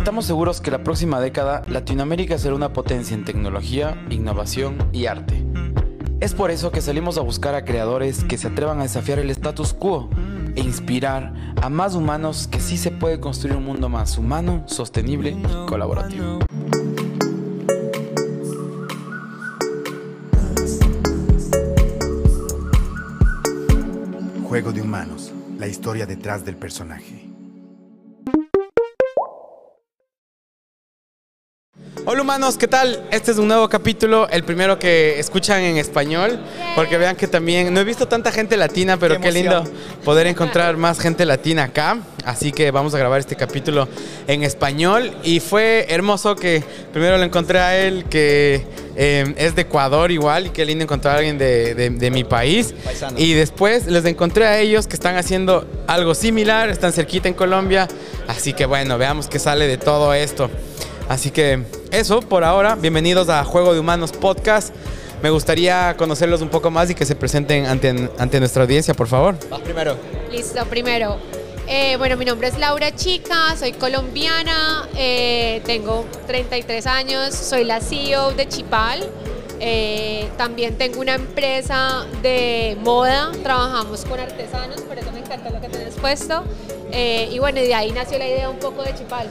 Estamos seguros que la próxima década Latinoamérica será una potencia en tecnología, innovación y arte. Es por eso que salimos a buscar a creadores que se atrevan a desafiar el status quo e inspirar a más humanos que sí se puede construir un mundo más humano, sostenible y colaborativo. Juego de Humanos, la historia detrás del personaje. Hola humanos, ¿qué tal? Este es un nuevo capítulo, el primero que escuchan en español, porque vean que también, no he visto tanta gente latina, pero qué, lindo poder encontrar más gente latina acá, así que vamos a grabar este capítulo en español. Y fue hermoso que primero lo encontré a él, que eh, es de Ecuador igual, y qué lindo encontrar a alguien de, de mi país, y después les encontré a ellos que están haciendo algo similar, están cerquita en Colombia, así que bueno, veamos qué sale de todo esto. Así que eso por ahora. Bienvenidos a Juego de Humanos Podcast. Me gustaría conocerlos un poco más y que se presenten ante, ante nuestra audiencia, por favor. Vas primero. Listo, primero. Eh, bueno, mi nombre es Laura Chica, soy colombiana, eh, tengo 33 años, soy la CEO de Chipal. Eh, también tengo una empresa de moda, trabajamos con artesanos, por eso me encanta lo que tienes puesto. y bueno, de ahí nació la idea un poco de Chipal.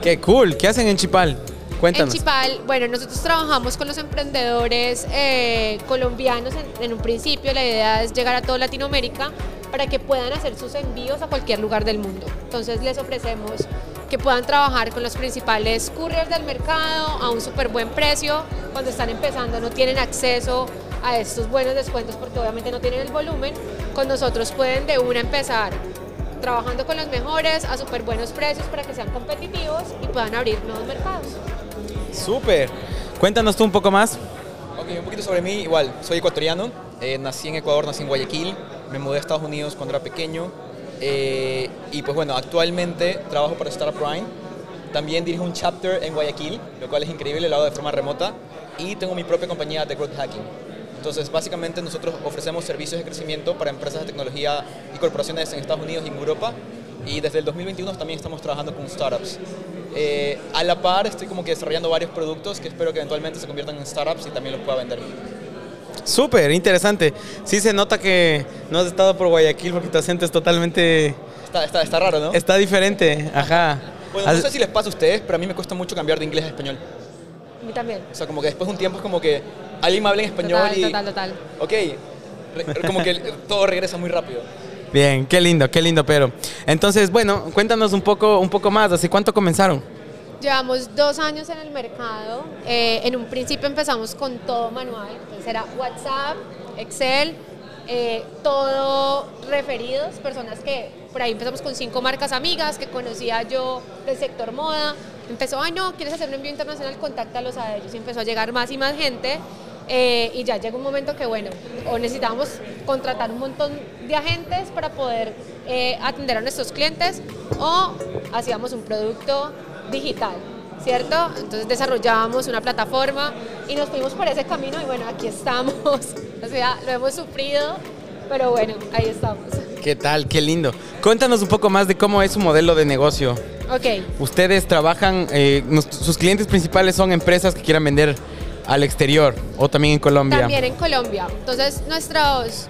Qué cool. ¿Qué hacen en Chipal? Cuéntanos. En Chipal, bueno, nosotros trabajamos con los emprendedores eh, colombianos en, un principio. La idea es llegar a toda Latinoamérica para que puedan hacer sus envíos a cualquier lugar del mundo. Entonces les ofrecemos que puedan trabajar con los principales couriers del mercado a un súper buen precio. Cuando están empezando no tienen acceso a estos buenos descuentos porque obviamente no tienen el volumen. Con nosotros pueden de una empezar trabajando con los mejores a súper buenos precios para que sean competitivos y puedan abrir nuevos mercados. Súper. Cuéntanos tú un poco más. Ok, un poquito sobre mí. Igual, soy ecuatoriano. Eh, nací en Ecuador, nací en Guayaquil. Me mudé a Estados Unidos cuando era pequeño. Eh, y pues bueno, actualmente trabajo para Startup Prime. También dirijo un chapter en Guayaquil, lo cual es increíble, lo hago de forma remota. Y tengo mi propia compañía de Growth Hacking. Entonces, básicamente nosotros ofrecemos servicios de crecimiento para empresas de tecnología y corporaciones en Estados Unidos y en Europa. Y desde el 2021 también estamos trabajando con startups. Eh, a la par estoy como que desarrollando varios productos que espero que eventualmente se conviertan en startups y también los pueda vender. Súper, interesante. Sí se nota que no has estado por Guayaquil porque tu acento es totalmente... Está, está, está raro, ¿no? Está diferente, ajá. Bueno, no sé si les pasa a ustedes, pero a mí me cuesta mucho cambiar de inglés a español. A mí también. O sea, como que después de un tiempo es como que alguien me habla en español total, y... Total, total. Ok, como que todo regresa muy rápido. Bien, qué lindo, qué lindo, pero. Entonces, bueno, cuéntanos un poco, un poco más, ¿hace cuánto comenzaron? Llevamos dos años en el mercado. Eh, en un principio empezamos con todo manual, entonces era WhatsApp, Excel, eh, todo referidos, personas que por ahí empezamos con cinco marcas amigas que conocía yo del sector moda. Empezó, ay no, ¿quieres hacer un envío internacional? Contáctalos a ellos. Y empezó a llegar más y más gente. Eh, y ya llegó un momento que, bueno, o necesitábamos contratar un montón de agentes para poder eh, atender a nuestros clientes o hacíamos un producto digital, ¿cierto? Entonces desarrollábamos una plataforma y nos fuimos por ese camino y bueno, aquí estamos. o sea, lo hemos sufrido, pero bueno, ahí estamos. ¿Qué tal? Qué lindo. Cuéntanos un poco más de cómo es su modelo de negocio. Ok. Ustedes trabajan, eh, sus clientes principales son empresas que quieran vender al exterior o también en Colombia? También en Colombia. Entonces, nuestros,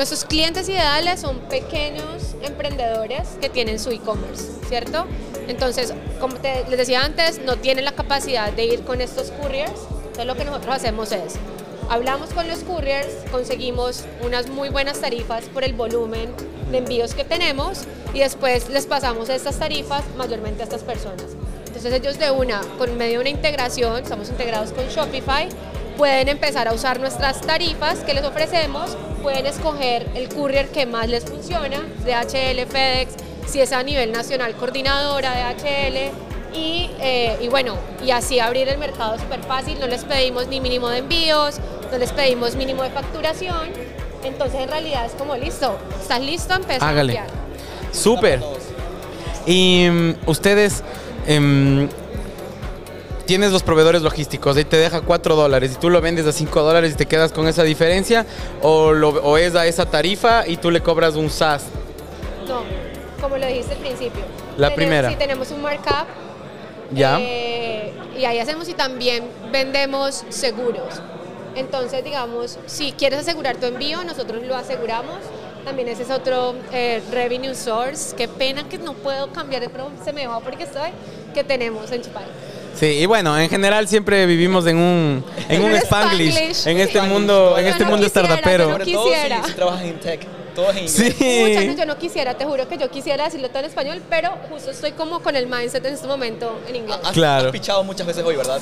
nuestros clientes ideales son pequeños emprendedores que tienen su e-commerce, ¿cierto? Entonces, como les decía antes, no tienen la capacidad de ir con estos couriers. Entonces, lo que nosotros hacemos es, hablamos con los couriers, conseguimos unas muy buenas tarifas por el volumen de envíos que tenemos y después les pasamos estas tarifas mayormente a estas personas. Entonces ellos de una, con medio de una integración, estamos integrados con Shopify, pueden empezar a usar nuestras tarifas que les ofrecemos, pueden escoger el courier que más les funciona, DHL, FedEx, si es a nivel nacional coordinadora DHL, y, eh, y, bueno, y así abrir el mercado súper fácil, no les pedimos ni mínimo de envíos, no les pedimos mínimo de facturación, entonces en realidad es como listo, estás listo, empieza a enviar. Súper. Y um, ustedes Em, tienes los proveedores logísticos y te deja 4 dólares y tú lo vendes a 5 dólares y te quedas con esa diferencia o, lo, es a esa tarifa y tú le cobras un SaaS? No, como lo dijiste al principio. La primera. Si tenemos un markup Ya. Eh, y ahí hacemos y también vendemos seguros. Entonces, digamos, si quieres asegurar tu envío, nosotros lo aseguramos. También ese es otro eh, revenue source. Qué pena que no puedo cambiar, pero se me va porque estoy, que tenemos en Chipay. Sí, y bueno, en general siempre vivimos en un, en un spanglish, Spanglish. en este Sí. mundo, en Yo este no mundo quisiera, startupero. yo Sobre todo si, quisiera. si trabajas en tech, todo es en. Muchas Sí. yo no quisiera, te juro que yo quisiera decirlo todo en español, pero justo estoy como con el mindset en este momento en inglés. Has, Claro. has pichado muchas veces hoy, ¿verdad?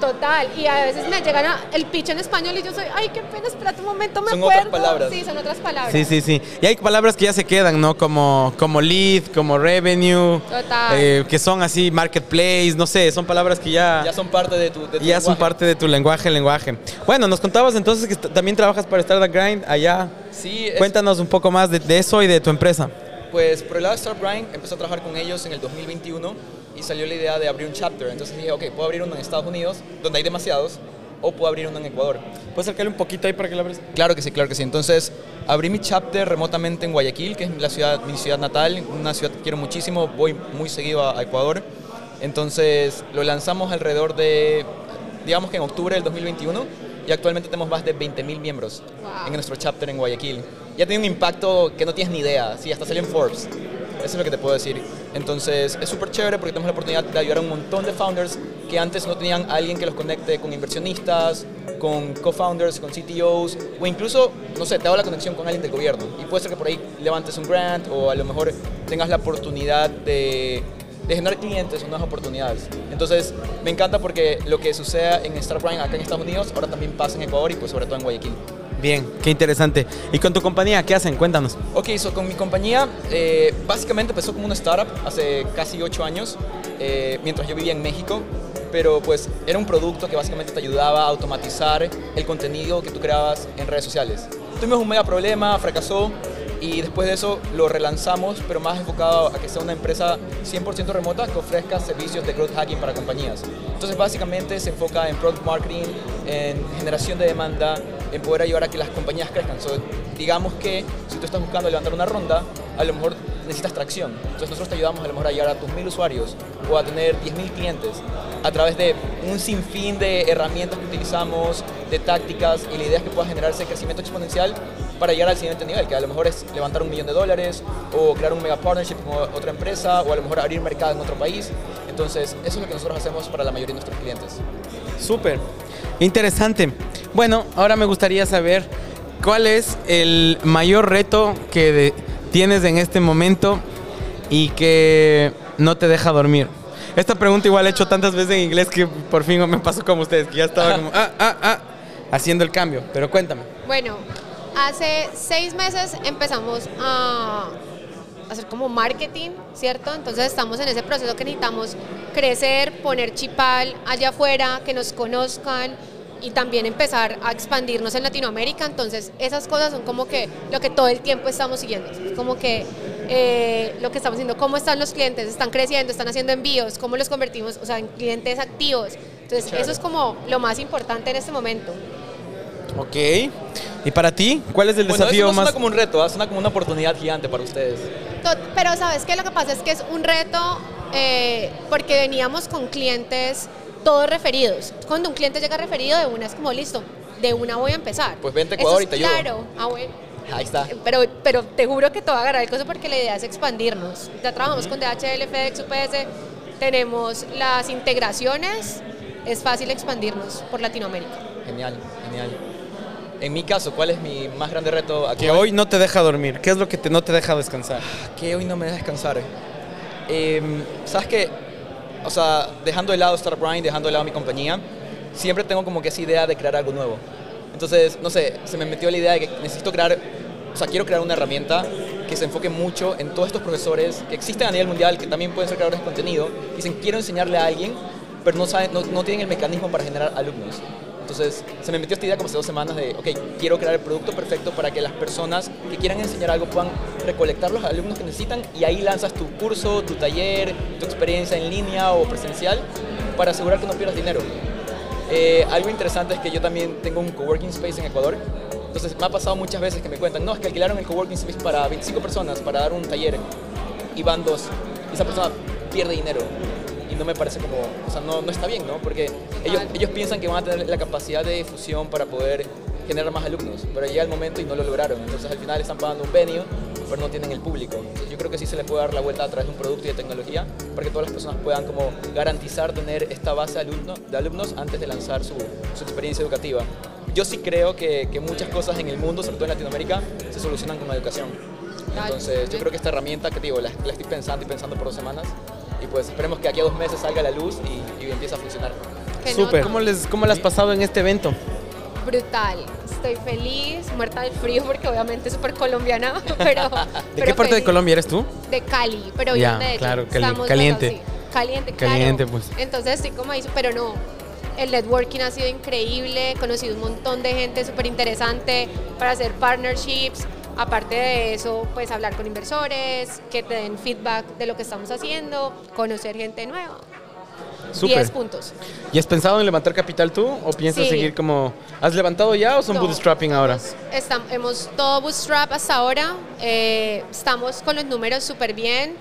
Total, y a veces me llegan a- el pitch en español y yo soy, ay, qué pena, espérate un momento, me Son acuerdo. otras palabras. Sí, son otras palabras. Sí, sí, sí. Y hay palabras que ya se quedan, ¿no? Como, como lead, como revenue, Total. eh, que son así, marketplace, no sé, son palabras que ya, Ya son parte de tu, de tu ya son lenguaje. parte de tu lenguaje, lenguaje. Bueno, nos contabas entonces que también trabajas para Startup Grind allá. Sí, es- Cuéntanos un poco más de, de eso y de tu empresa. Pues por el lado de Startup Grind empecé a trabajar con ellos en el 2021 y salió la idea de abrir un chapter. Entonces dije, ok, puedo abrir uno en Estados Unidos, donde hay demasiados, o puedo abrir uno en Ecuador. ¿Puedes acercarle un poquito ahí para que la abres? Claro que sí, claro que sí. Entonces abrí mi chapter remotamente en Guayaquil, que es la ciudad, mi ciudad natal, una ciudad que quiero muchísimo, voy muy seguido a, a Ecuador. Entonces lo lanzamos alrededor de, digamos que en octubre del 2021 y actualmente tenemos más de 20.000 miembros Wow. en nuestro chapter en Guayaquil. Ya tiene un impacto que no tienes ni idea, sí, hasta salió en Forbes. Eso es lo que te puedo decir. Entonces es súper chévere porque tenemos la oportunidad de ayudar a un montón de founders que antes no tenían alguien que los conecte con inversionistas, con co-founders, con CTOs, o incluso, no sé, te hago la conexión con alguien del gobierno. Y puede ser que por ahí levantes un grant o a lo mejor tengas la oportunidad de, generar clientes o nuevas oportunidades. Entonces, me encanta porque lo que sucede en Startup Grind acá en Estados Unidos, ahora también pasa en Ecuador y pues sobre todo en Guayaquil. Bien, qué interesante. ¿Y con tu compañía qué hacen? Cuéntanos. Ok, so con mi compañía, eh, básicamente empezó como una startup hace casi ocho años, eh, mientras yo vivía en México, pero pues era un producto que básicamente te ayudaba a automatizar el contenido que tú creabas en redes sociales. Tuvimos un mega problema, fracasó, y después de eso lo relanzamos, pero más enfocado a que sea una empresa 100% remota que ofrezca servicios de growth hacking para compañías. Entonces básicamente se enfoca en product marketing, en generación de demanda, en poder ayudar a que las compañías crezcan. Digamos que si tú estás buscando levantar una ronda, a lo mejor necesitas tracción. Entonces nosotros te ayudamos a lo mejor a llegar a tus mil usuarios o a tener 10.000 clientes a través de un sinfín de herramientas que utilizamos, de tácticas y la idea es que puedas generar ese crecimiento exponencial para llegar al siguiente nivel, que a lo mejor es levantar un millón de dólares o crear un mega partnership con otra empresa o a lo mejor abrir mercado en otro país. Entonces, eso es lo que nosotros hacemos para la mayoría de nuestros clientes. Súper. Interesante. Bueno, ahora me gustaría saber cuál es el mayor reto que de- tienes en este momento y que no te deja dormir. Esta pregunta igual he hecho tantas veces en inglés que por fin me pasó como ustedes, que ya estaba como, ah, ah, ah, haciendo el cambio. Pero cuéntame. Bueno, hace seis meses empezamos a hacer como marketing, ¿cierto? Entonces estamos en ese proceso que necesitamos crecer, poner Chipal allá afuera, que nos conozcan y también empezar a expandirnos en Latinoamérica. Entonces esas cosas son como que lo que todo el tiempo estamos siguiendo. Es como que eh, lo que estamos haciendo, cómo están los clientes, están creciendo, están haciendo envíos, cómo los convertimos, o sea, en clientes activos. Entonces Chévere. eso es como lo más importante en este momento. Ok. ¿Y para ti? ¿Cuál es el Bueno, desafío eso no más? suena como un reto, ¿ah? suena como una oportunidad gigante para ustedes. Pero sabes que lo que pasa es que es un reto eh, porque veníamos con clientes todos referidos. Cuando un cliente llega referido de una es como listo, de una voy a empezar. Pues vente a Eso Ecuador es y te ayudo. Claro, ah, bueno. Ahí está. Pero, pero te juro que te va a agarrar el coso porque la idea es expandirnos. Ya trabajamos con DHL, FedEx, UPS, tenemos las integraciones, es fácil expandirnos por Latinoamérica. Genial, genial. En mi caso, ¿cuál es mi más grande reto actual? Que hoy no te deja dormir. ¿Qué es lo que te, no te deja descansar? que hoy no me deja descansar. Em, ¿Sabes qué? O sea, dejando de lado Grind, dejando de lado mi compañía, siempre tengo como que esa idea de crear algo nuevo. Entonces, no sé, se me metió la idea de que necesito crear, o sea, quiero crear una herramienta que se enfoque mucho en todos estos profesores que existen a nivel mundial, que también pueden ser creadores de contenido, que dicen, quiero enseñarle a alguien, pero no, saben, no, no tienen el mecanismo para generar alumnos. Entonces, se me metió esta idea como hace dos semanas de, ok, quiero crear el producto perfecto para que las personas que quieran enseñar algo puedan recolectar los alumnos que necesitan y ahí lanzas tu curso, tu taller, tu experiencia en línea o presencial para asegurar que no pierdas dinero. Eh, algo interesante es que yo también tengo un coworking space en Ecuador. Entonces, me ha pasado muchas veces que me cuentan, no, es que alquilaron el coworking space para 25 personas para dar un taller y van dos. Y esa persona pierde dinero. Y no me parece como, o sea, no, no está bien, ¿no? Porque ellos, ellos piensan que van a tener la capacidad de difusión para poder generar más alumnos, pero llega el momento y no lo lograron. Entonces al final están pagando un venue, pero no tienen el público. Entonces, yo creo que sí se les puede dar la vuelta a través de un producto y de tecnología para que todas las personas puedan como garantizar tener esta base de, alumno, de alumnos antes de lanzar su, su experiencia educativa. Yo sí creo que, que muchas cosas en el mundo, sobre todo en Latinoamérica, se solucionan con la educación. Entonces yo creo que esta herramienta que digo, la, la estoy pensando y pensando por dos semanas y pues esperemos que aquí a dos meses salga la luz y, y empiece a funcionar. ¿Qué Súper. ¿Cómo, les, ¿Cómo le has pasado en este evento? Brutal. Estoy feliz, muerta del frío porque obviamente súper colombiana, pero... ¿De pero qué parte de. Colombia eres tú? De Cali, pero Ya, yo Medellín. claro, cali- Estamos, caliente. bueno, sí, caliente, claro. Caliente, pues. Entonces estoy como ahí, pero no. El networking ha sido increíble, he conocido un montón de gente súper interesante para hacer partnerships. Aparte de eso, pues hablar con inversores, que te den feedback de lo que estamos haciendo, conocer gente nueva. Súper. 10 puntos. ¿Y has pensado en levantar capital tú o piensas Sí. seguir como... ¿Has levantado ya o son No. bootstrapping ahora? Estam- hemos todo bootstrap hasta ahora. eh, estamos con los números súper bien,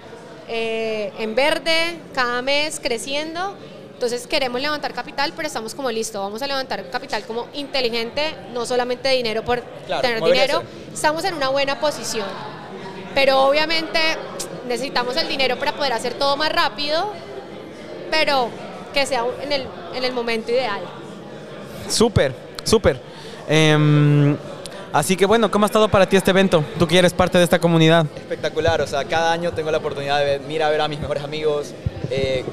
eh, en verde, cada mes creciendo. Entonces queremos levantar capital, pero estamos como listo. Vamos a levantar capital como inteligente, no solamente dinero por Claro, tener dinero. Estamos en una buena posición. Pero obviamente necesitamos el dinero para poder hacer todo más rápido, pero que sea en el, en el momento ideal. Súper, súper. Em, así que bueno, ¿cómo ha estado para ti este evento? Tú que eres parte de esta comunidad. Espectacular, o sea, cada año tengo la oportunidad de ver, ir a ver a mis mejores amigos, eh,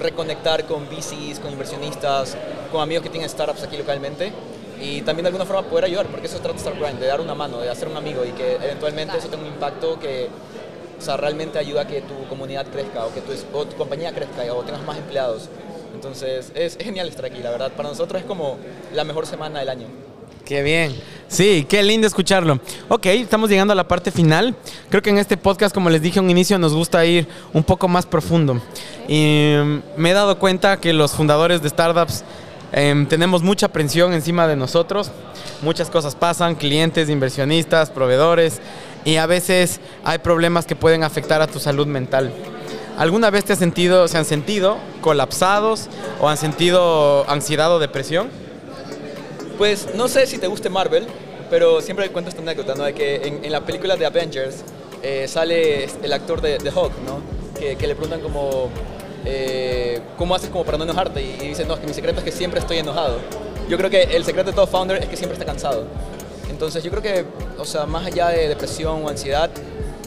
reconectar con VCs, con inversionistas, con amigos que tienen startups aquí localmente y también de alguna forma poder ayudar, porque eso trata de Startup Grind, de dar una mano, de hacer un amigo y que eventualmente eso tenga un impacto que o sea, realmente ayuda a que tu comunidad crezca o que tu, o tu compañía crezca o tengas más empleados. Entonces es, es genial estar aquí, la verdad. Para nosotros es como la mejor semana del año. Qué bien. Sí, qué lindo escucharlo. Ok, estamos llegando a la parte final. Creo que en este podcast, como les dije a un inicio, nos gusta ir un poco más profundo. Y mm, me he dado cuenta que los fundadores de startups em, tenemos mucha presión encima de nosotros. Muchas cosas pasan, clientes, inversionistas, proveedores, y a veces hay problemas que pueden afectar a tu salud mental. ¿Alguna vez te has sentido, se han sentido colapsados o han sentido ansiedad o depresión? Pues no sé si te guste Marvel, pero siempre cuento esta anécdota, ¿no? De que en, en la película de Avengers eh, sale el actor de, de Hulk, ¿no? Que, le preguntan como, eh, ¿cómo haces como para no enojarte? Y, y dice, no, que mi secreto es que siempre estoy enojado. Yo creo que el secreto de todo founder es que siempre está cansado. Entonces yo creo que, o sea, más allá de depresión o ansiedad,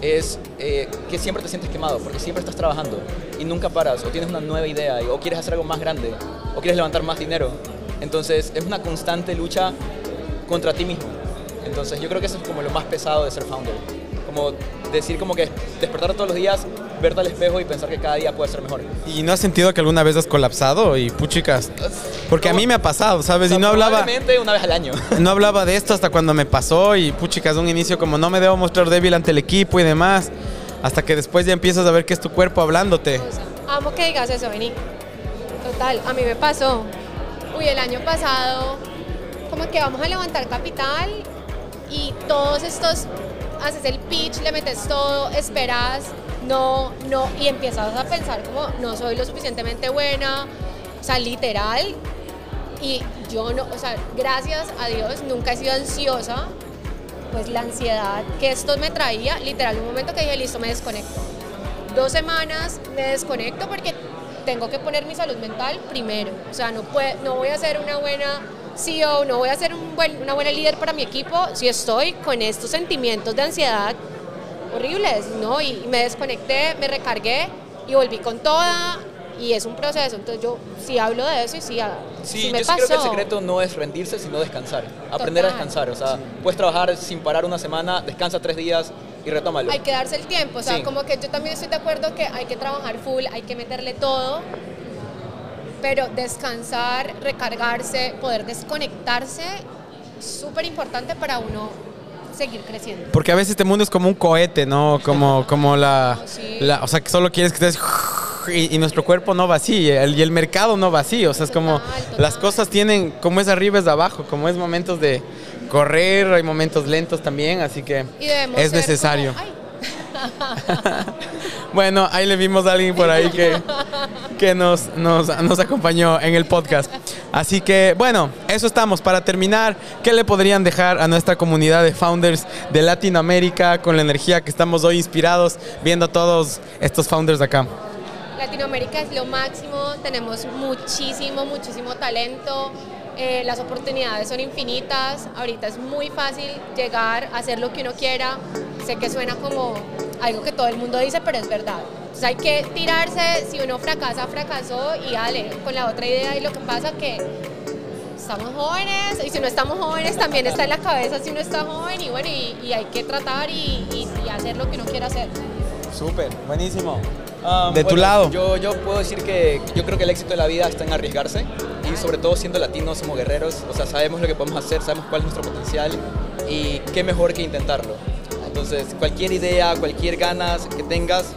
es eh, que siempre te sientes quemado, porque siempre estás trabajando y nunca paras, o tienes una nueva idea, o quieres hacer algo más grande, o quieres levantar más dinero. Entonces es una constante lucha contra ti mismo. Entonces yo creo que eso es como lo más pesado de ser founder. Como decir como que despertar todos los días, verte al espejo y pensar que cada día puede ser mejor. ¿Y no has sentido que alguna vez has colapsado? Y puchicas, porque a mí me ha pasado, ¿sabes? O sea, y no hablaba, una vez al año. no hablaba de esto hasta cuando me pasó y puchicas, de un inicio como no me debo mostrar débil ante el equipo y demás, hasta que después ya empiezas a ver que es tu cuerpo hablándote. O sea, amo que digas eso, vení. Total, a mí me pasó. Uy, el año pasado, como que vamos a levantar capital y todos estos, haces el pitch, le metes todo, esperas, no, no, y empiezas a pensar como, no soy lo suficientemente buena, o sea, literal. Y yo no, o sea, gracias a Dios nunca he sido ansiosa, pues la ansiedad que esto me traía, literal, un momento que dije, listo, me desconecto dos semanas me desconecto porque tengo que poner mi salud mental primero. O sea, no, puede, no voy a ser una buena CEO, no voy a ser un buen, una buena líder para mi equipo si estoy con estos sentimientos de ansiedad horribles, ¿no? Y, me desconecté, me recargué y volví con toda y es un proceso. Entonces yo sí hablo de eso y sí, Sí, sí me yo sí pasó. creo que el secreto no es rendirse, sino descansar. Aprender a descansar. O sea, puedes trabajar sin parar una semana, descansa tres días y retómalo. Hay que darse el tiempo, o sea, Sí. como que yo también estoy de acuerdo que hay que trabajar full, hay que meterle todo, pero descansar, recargarse, poder desconectarse, súper importante para uno seguir creciendo. Porque a veces este mundo es como un cohete, ¿no? Como, como la, Sí. la- O sea, que solo quieres que estés... Y, y nuestro cuerpo no va así, el- y el mercado no va así. O sea, es como... Total, total. Las cosas tienen... Como es arriba es abajo, como es momentos de correr, hay momentos lentos también, así que es necesario. como. Bueno, ahí le vimos a alguien por ahí que, que nos, nos, nos acompañó en el podcast. Así que, bueno, eso estamos. Para terminar, ¿qué le podrían dejar a nuestra comunidad de founders de Latinoamérica con la energía que estamos hoy inspirados viendo a todos estos founders de acá? Latinoamérica es lo máximo, tenemos muchísimo, muchísimo talento, eh, las oportunidades son infinitas, ahorita es muy fácil llegar a hacer lo que uno quiera, sé que suena como algo que todo el mundo dice, pero es verdad. Entonces hay que tirarse, si uno fracasa, fracasó y dale con la otra idea y lo que pasa que estamos jóvenes y si no estamos jóvenes también está en la cabeza si uno está joven y bueno, y, hay que tratar y, y hacer lo que uno quiera hacer. Súper, buenísimo. Um, de tu lado. Yo, yo puedo decir que yo creo que el éxito de la vida está en arriesgarse y sobre todo siendo latinos somos guerreros, o sea, sabemos lo que podemos hacer, sabemos cuál es nuestro potencial y qué mejor que intentarlo. Entonces, cualquier idea, cualquier ganas que tengas,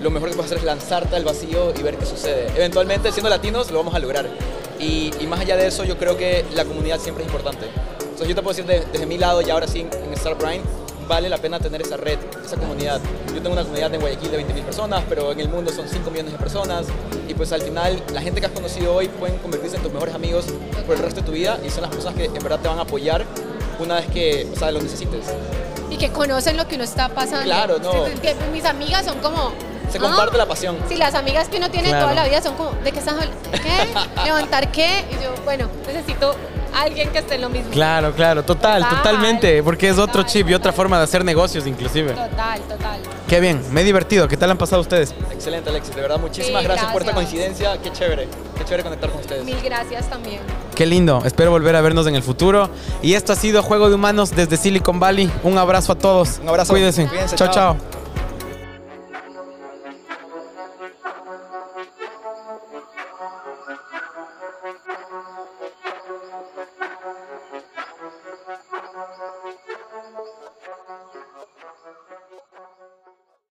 lo mejor que puedes hacer es lanzarte al vacío y ver qué sucede. Eventualmente, siendo latinos, lo vamos a lograr. Y, más allá de eso, yo creo que la comunidad siempre es importante. Entonces, yo te puedo decir desde, mi lado y ahora sí en Star Prime, vale la pena tener esa red, esa comunidad. Yo tengo una comunidad en Guayaquil de 20.000 personas, pero en el mundo son 5 millones de personas y pues al final la gente que has conocido hoy pueden convertirse en tus mejores amigos por el resto de tu vida y son las personas que en verdad te van a apoyar una vez que, o sea, lo necesites. Y que conocen lo que uno está pasando. Claro, no. mis amigas son como... Se comparte la pasión. Sí, las amigas que uno tiene toda la vida son como, ¿de qué estás ¿Qué? ¿Levantar qué? Y yo, bueno, necesito alguien que esté en lo mismo. Claro, claro, total, totalmente, porque es otro chip y otra forma de hacer negocios inclusive. Total, total. Qué bien, me he divertido. ¿Qué tal han pasado ustedes? Excelente, Alexis. De verdad, muchísimas gracias. por esta coincidencia. Qué chévere, qué chévere conectar con ustedes. Mil gracias también. Qué lindo. Espero volver a vernos en el futuro. Y esto ha sido Juego de Humanos desde Silicon Valley. Un abrazo a todos. Un abrazo. Cuídense. chao. chao.